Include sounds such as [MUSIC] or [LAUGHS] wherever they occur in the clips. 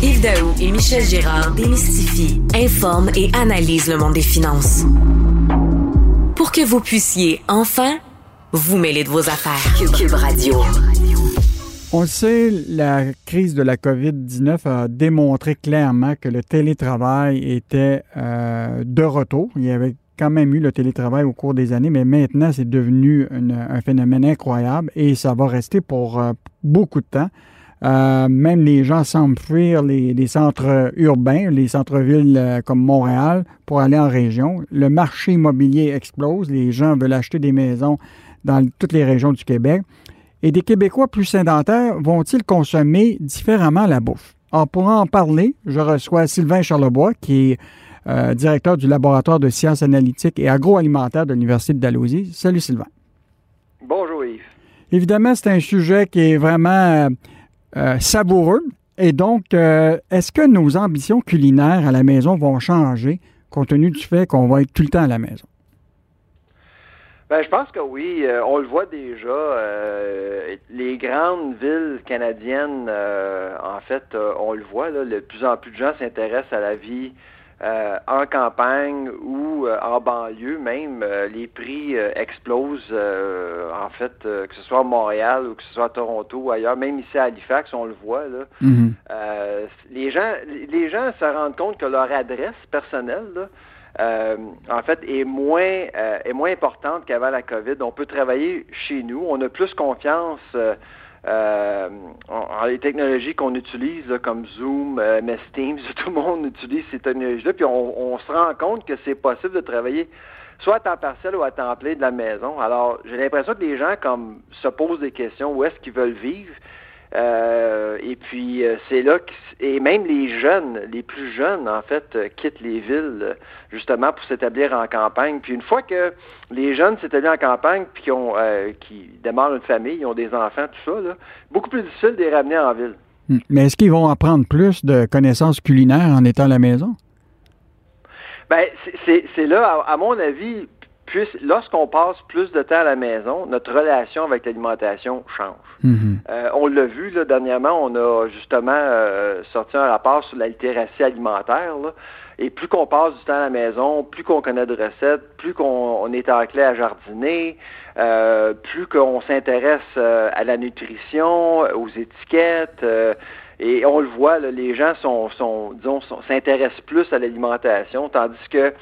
Yves Daou et Michel Girard démystifient, informent et analysent le monde des finances. Pour que vous puissiez enfin vous mêler de vos affaires. Cube, Radio. On le sait, la crise de la COVID-19 a démontré clairement que le télétravail était euh, de retour. Il y avait quand même eu le télétravail au cours des années, mais maintenant, c'est devenu un phénomène incroyable et ça va rester pour euh, beaucoup de temps. Euh, même les gens semblent fuir les, centres urbains, les centres-villes euh, comme Montréal pour aller en région. Le marché immobilier explose. Les gens veulent acheter des maisons dans toutes les régions du Québec. Et des Québécois plus sédentaires vont-ils consommer différemment la bouffe? Alors, pour en parler, je reçois Sylvain Charlebois, qui est euh, directeur du laboratoire de sciences analytiques et agroalimentaires de l'Université de Dalhousie. Salut Sylvain. Bonjour Yves. Évidemment, c'est un sujet qui est vraiment euh, savoureux. Et donc, euh, est-ce que nos ambitions culinaires à la maison vont changer compte tenu du fait qu'on va être tout le temps à la maison? Ben, je pense que oui. Euh, on le voit déjà. les grandes villes canadiennes, en fait, on le voit, là, de plus en plus de gens s'intéressent à la vie euh, en campagne ou euh, en banlieue même, euh, les prix explosent. en fait, que ce soit à Montréal ou que ce soit à Toronto ou ailleurs, même ici à Halifax, on le voit. Là. Mhm. les gens, les gens se rendent compte que leur adresse personnelle, en fait, est moins, est moins importante qu'avant la COVID. On peut travailler chez nous. On a plus confiance euh, les technologies qu'on utilise comme Zoom, euh, MS Teams, [LAUGHS] tout le monde utilise ces technologies-là, puis on, se rend compte que c'est possible de travailler soit à temps partiel ou à temps plein de la maison. Alors, j'ai l'impression que les gens comme se posent des questions où est-ce qu'ils veulent vivre? Euh, puis euh, c'est là que, et même les jeunes, les plus jeunes en fait, euh, quittent les villes justement pour s'établir en campagne. Puis une fois que les jeunes s'établissent en campagne puis qui ont qui démarrent une famille, ils ont des enfants, tout ça, là, beaucoup plus difficile de les ramener en ville. Hmm. Mais est-ce qu'ils vont apprendre plus de connaissances culinaires en étant à la maison? Ben, c'est là, à, mon avis, lorsqu'on passe plus de temps à la maison, notre relation avec l'alimentation change. Mm-hmm. Euh, on l'a vu là, dernièrement, on a justement euh, sorti un rapport sur la littératie alimentaire. et plus qu'on passe du temps à la maison, plus qu'on connaît de recettes, plus qu'on est enclin à jardiner, euh, plus qu'on s'intéresse à la nutrition, aux étiquettes. et on le voit, les gens sont, sont disons, s'intéressent plus à l'alimentation, tandis que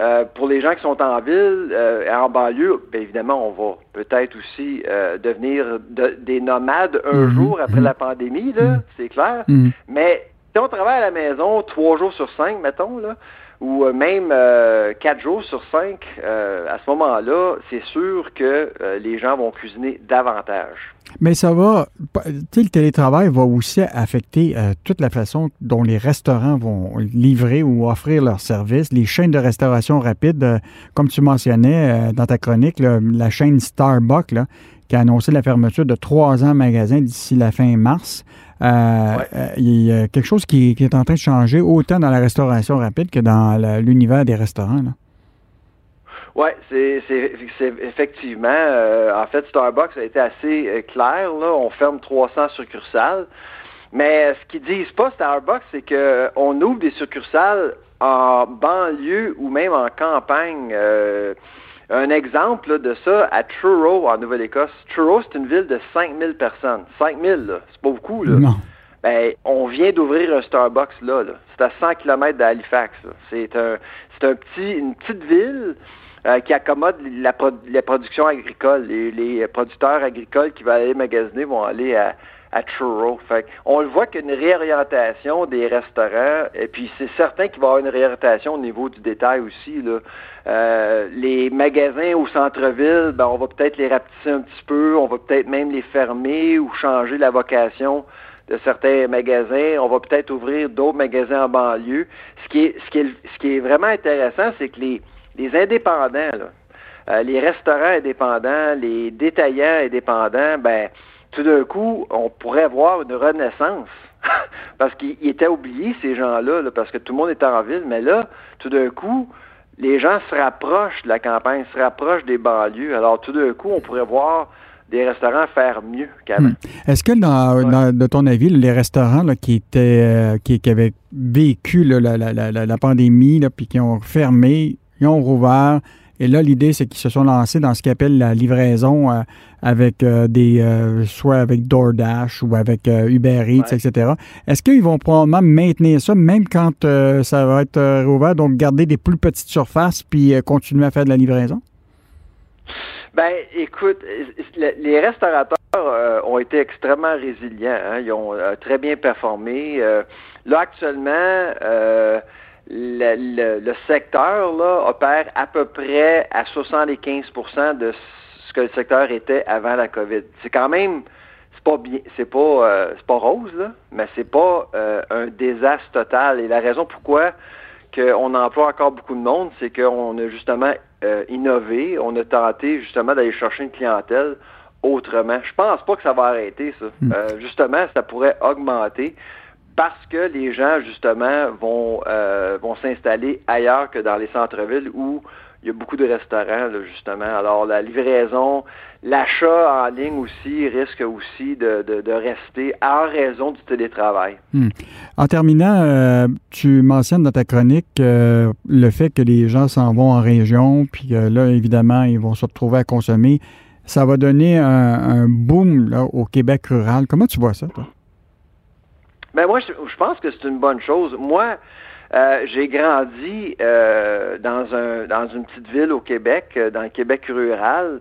euh, pour les gens qui sont en ville euh, et en banlieue, bien évidemment, on va peut-être aussi euh, devenir des nomades un mhm. jour après mhm. la pandémie, là, mhm. c'est clair. Mais si on travaille à la maison trois jours sur cinq, mettons, là, ou euh, même euh, quatre jours sur cinq, euh, à ce moment-là, c'est sûr que les gens vont cuisiner davantage. Mais ça va, le télétravail va aussi affecter toute la façon dont les restaurants vont livrer ou offrir leurs services. Les chaînes de restauration rapide, comme tu mentionnais dans ta chronique, la chaîne Starbucks, là, qui a annoncé la fermeture de 300 magasins d'ici la fin mars. Euh, euh, il y a quelque chose qui, est en train de changer autant dans la restauration rapide que dans l'univers des restaurants. Oui, c'est effectivement. Euh, en fait, Starbucks a été assez clair. Là. On ferme 300 succursales. Mais ce qu'ils disent pas, Starbucks, c'est qu'on ouvre des succursales en banlieue ou même en campagne. Un exemple de ça, à Truro, en Nouvelle-Écosse. Truro, c'est une ville de 5000 personnes. 5000, là, c'est pas beaucoup. Là. Non. Ben, on vient d'ouvrir un Starbucks là. là. C'est à 100 km d'Halifax. C'est un, c'est un petit, une petite ville euh, qui accommode la, la production agricole. Les, les, producteurs agricoles qui vont aller magasiner vont aller à, on le voit qu'il y a réorientation des restaurants, et puis c'est certain qu'il va y avoir une réorientation au niveau du détail aussi. Là. Euh, les magasins au centre-ville, ben, on va peut-être les rapetisser un petit peu, on va peut-être même les fermer ou changer la vocation de certains magasins. On va peut-être ouvrir d'autres magasins en banlieue. Ce qui est, ce qui est, ce qui est vraiment intéressant, c'est que les, les indépendants, euh, les restaurants indépendants, les détaillants indépendants, ben tout d'un coup, on pourrait avoir une renaissance. [LAUGHS] parce qu'ils étaient oubliés, ces gens-là, parce que tout le monde était en ville, mais là, tout d'un coup, les gens se rapprochent de la campagne, se rapprochent des banlieues. Alors, tout d'un coup, on pourrait voir des restaurants faire mieux qu'avant. Hmm. Est-ce que, dans, de ton avis, les restaurants qui étaient qui, avaient vécu la, la, pandémie, puis qui ont fermé, ils ont rouvert, et là, l'idée, c'est qu'ils se sont lancés dans ce qu'ils appellent la livraison euh, avec euh, des, euh, soit avec DoorDash ou avec Uber Eats, etc. Est-ce qu'ils vont probablement maintenir ça même quand ça va être rouvert, donc garder des plus petites surfaces puis continuer à faire de la livraison? Ben, écoute, les restaurateurs ont été extrêmement résilients. Hein. Ils ont très bien performé. là, actuellement, le, le, secteur là, opère à peu près à 75% de ce que le secteur était avant la COVID. C'est quand même c'est pas bien c'est pas euh, c'est pas rose là, mais c'est pas euh, un désastre total. Et la raison pourquoi qu'on emploie encore beaucoup de monde, c'est qu'on a justement euh, innové, on a tenté justement d'aller chercher une clientèle autrement. Je pense pas que ça va arrêter ça. Hmm. justement, ça pourrait augmenter parce que les gens, justement, vont, euh, vont s'installer ailleurs que dans les centres-villes où il y a beaucoup de restaurants, justement. Alors, la livraison, l'achat en ligne aussi risque aussi de, de, rester en raison du télétravail. Hmm. En terminant, euh, tu mentionnes dans ta chronique euh, le fait que les gens s'en vont en région, puis là, évidemment, ils vont se retrouver à consommer. Ça va donner un, boom là, au Québec rural. Comment tu vois ça, toi? Ben moi, je, pense que c'est une bonne chose. Moi, euh, j'ai grandi euh, dans un dans une petite ville au Québec, euh, dans le Québec rural.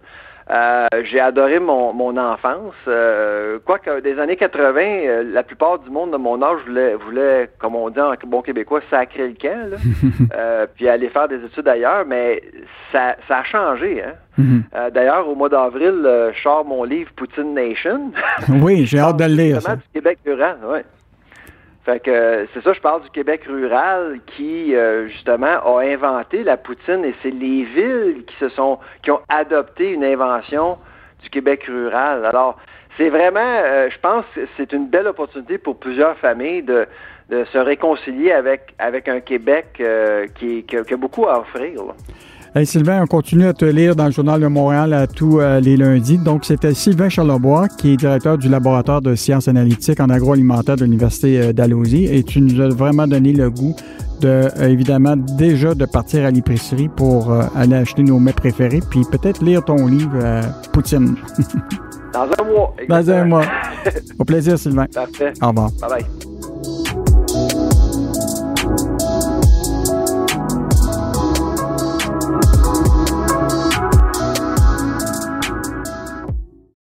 j'ai adoré mon, mon enfance. Quoique des années 80, la plupart du monde de mon âge voulait, voulait comme on dit en bon québécois, sacrer le camp, là, [LAUGHS] puis aller faire des études ailleurs, mais ça, ça a changé. Hein? Mm-hmm. D'ailleurs, au mois d'avril, je sors mon livre Poutine Nation. oui, j'ai hâte de le [LAUGHS] lire. du Québec rural, ouais. Fait que c'est ça, je parle du Québec rural qui euh, justement a inventé la poutine et c'est les villes qui se sont qui ont adopté une invention du Québec rural. Alors c'est vraiment, euh, je pense, que c'est une belle opportunité pour plusieurs familles de, se réconcilier avec avec un Québec euh, qui, a beaucoup à offrir. Hey Sylvain, on continue à te lire dans le Journal de Montréal à tous euh, les lundis. Donc, c'était Sylvain Charlebois, qui est directeur du laboratoire de sciences analytiques en agroalimentaire de l'Université euh, d'Alhousie. Et tu nous as vraiment donné le goût de, euh, évidemment, déjà de partir à l'épicerie pour aller acheter nos mets préférés, puis peut-être lire ton livre Poutine. [LAUGHS] dans un mois. Dans un mois. [LAUGHS] Au plaisir, Sylvain. Parfait. Au revoir. Bye bye.